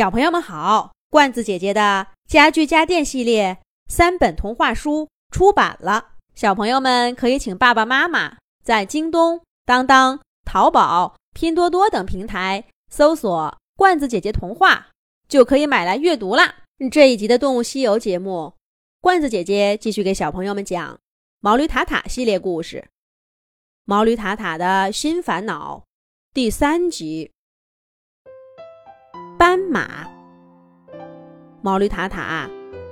小朋友们好，罐子姐姐的家具家电系列三本童话书出版了，小朋友们可以请爸爸妈妈在京东、当当、淘宝、拼多多等平台搜索“罐子姐姐童话”，就可以买来阅读啦。这一集的《动物西游》节目，罐子姐姐继续给小朋友们讲毛驴塔塔系列故事，《毛驴塔塔的新烦恼》第三集。斑马，毛驴塔塔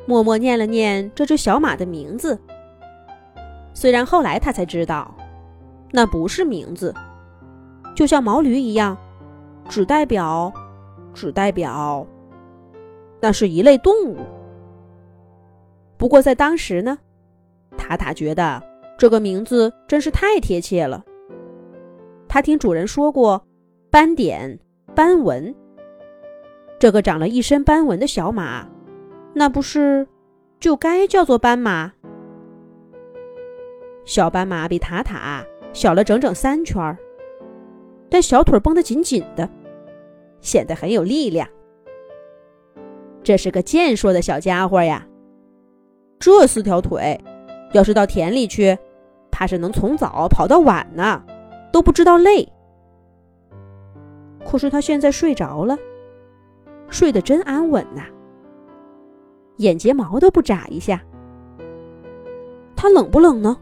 默默念了念这只小马的名字。虽然后来他才知道，那不是名字，就像毛驴一样，只代表，只代表，那是一类动物。不过在当时呢，塔塔觉得这个名字真是太贴切了。他听主人说过，斑点、斑纹。这个长了一身斑纹的小马，那不是就该叫做斑马？小斑马比塔塔小了整整三圈儿，但小腿绷得紧紧的，显得很有力量。这是个健硕的小家伙呀！这四条腿，要是到田里去，怕是能从早跑到晚呢，都不知道累。可是他现在睡着了。睡得真安稳呐，眼睫毛都不眨一下。他冷不冷呢？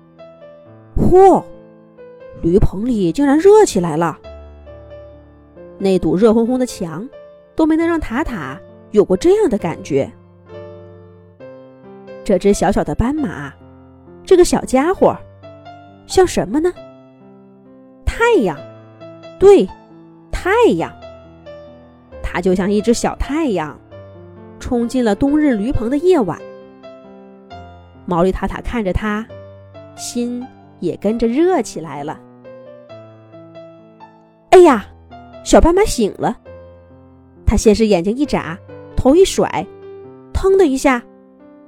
嚯，驴棚里竟然热起来了。那堵热烘烘的墙都没能让塔塔有过这样的感觉。这只小小的斑马，这个小家伙，像什么呢？太阳，对，太阳。它就像一只小太阳，冲进了冬日驴棚的夜晚。毛驴塔塔看着它，心也跟着热起来了。哎呀，小斑马醒了。它先是眼睛一眨，头一甩，腾的一下，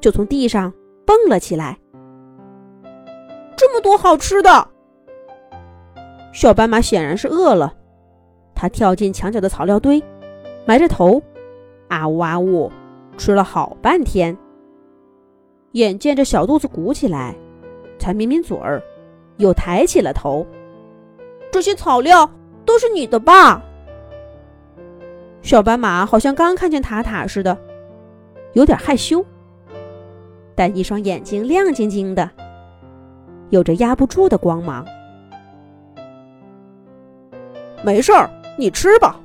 就从地上蹦了起来。这么多好吃的！小斑马显然是饿了，它跳进墙角的草料堆。埋着头，啊呜啊呜，吃了好半天。眼见着小肚子鼓起来，才抿抿嘴儿，又抬起了头。这些草料都是你的吧？小斑马好像刚看见塔塔似的，有点害羞，但一双眼睛亮晶晶的，有着压不住的光芒。没事儿，你吃吧，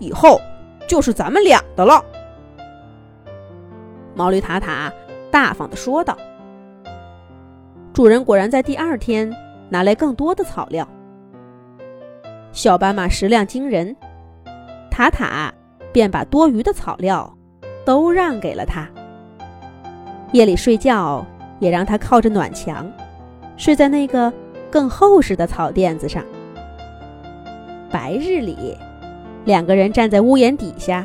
以后。就是咱们俩的了，毛驴塔塔大方的说道。主人果然在第二天拿来更多的草料。小斑马食量惊人，塔塔便把多余的草料都让给了他。夜里睡觉也让他靠着暖墙，睡在那个更厚实的草垫子上。白日里。两个人站在屋檐底下，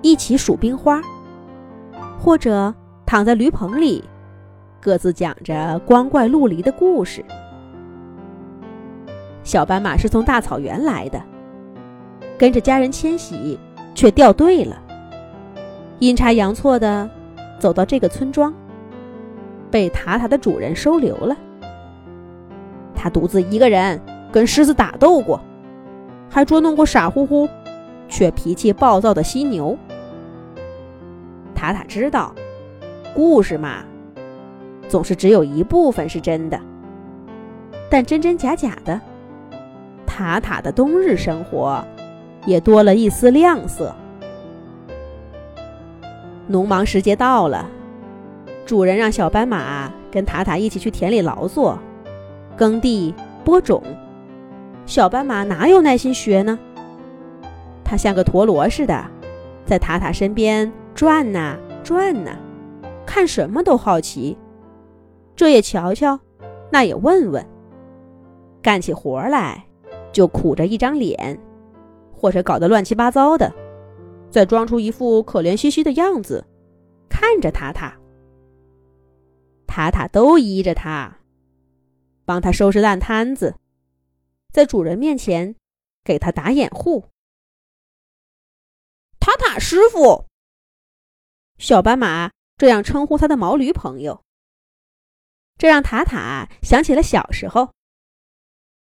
一起数冰花，或者躺在驴棚里，各自讲着光怪陆离的故事。小斑马是从大草原来的，跟着家人迁徙，却掉队了，阴差阳错的走到这个村庄，被塔塔的主人收留了。他独自一个人跟狮子打斗过。还捉弄过傻乎乎却脾气暴躁的犀牛。塔塔知道，故事嘛，总是只有一部分是真的，但真真假假的，塔塔的冬日生活也多了一丝亮色。农忙时节到了，主人让小斑马跟塔塔一起去田里劳作，耕地、播种。小斑马哪有耐心学呢？它像个陀螺似的，在塔塔身边转呐转呐，看什么都好奇，这也瞧瞧，那也问问。干起活来就苦着一张脸，或者搞得乱七八糟的，再装出一副可怜兮兮的样子，看着塔塔。塔塔都依着他，帮他收拾烂摊子。在主人面前，给他打掩护。塔塔师傅。小斑马这样称呼他的毛驴朋友，这让塔塔想起了小时候，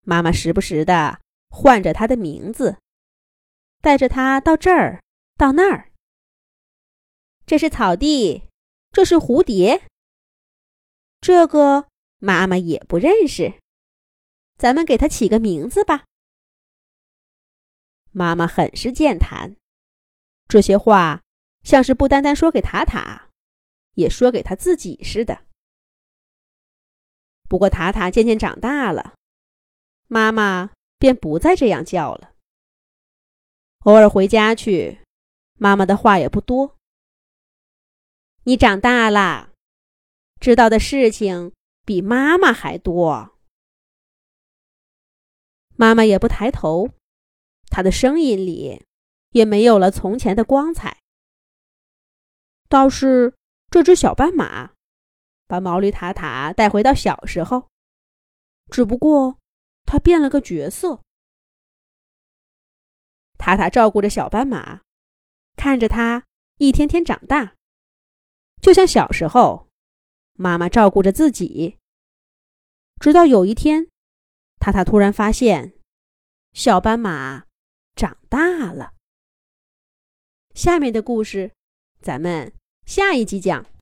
妈妈时不时的唤着他的名字，带着他到这儿到那儿。这是草地，这是蝴蝶，这个妈妈也不认识，咱们给它起个名字吧。妈妈很是健谈，这些话像是不单单说给塔塔，也说给他自己似的。不过塔塔渐渐长大了，妈妈便不再这样叫了。偶尔回家去，妈妈的话也不多。你长大了，知道的事情比妈妈还多。妈妈也不抬头，她的声音里也没有了从前的光彩。倒是这只小斑马，把毛驴塔塔带回到小时候，只不过它变了个角色。塔塔照顾着小斑马，看着它一天天长大。就像小时候，妈妈照顾着自己。直到有一天，塔塔突然发现，小斑马长大了。下面的故事，咱们下一集讲。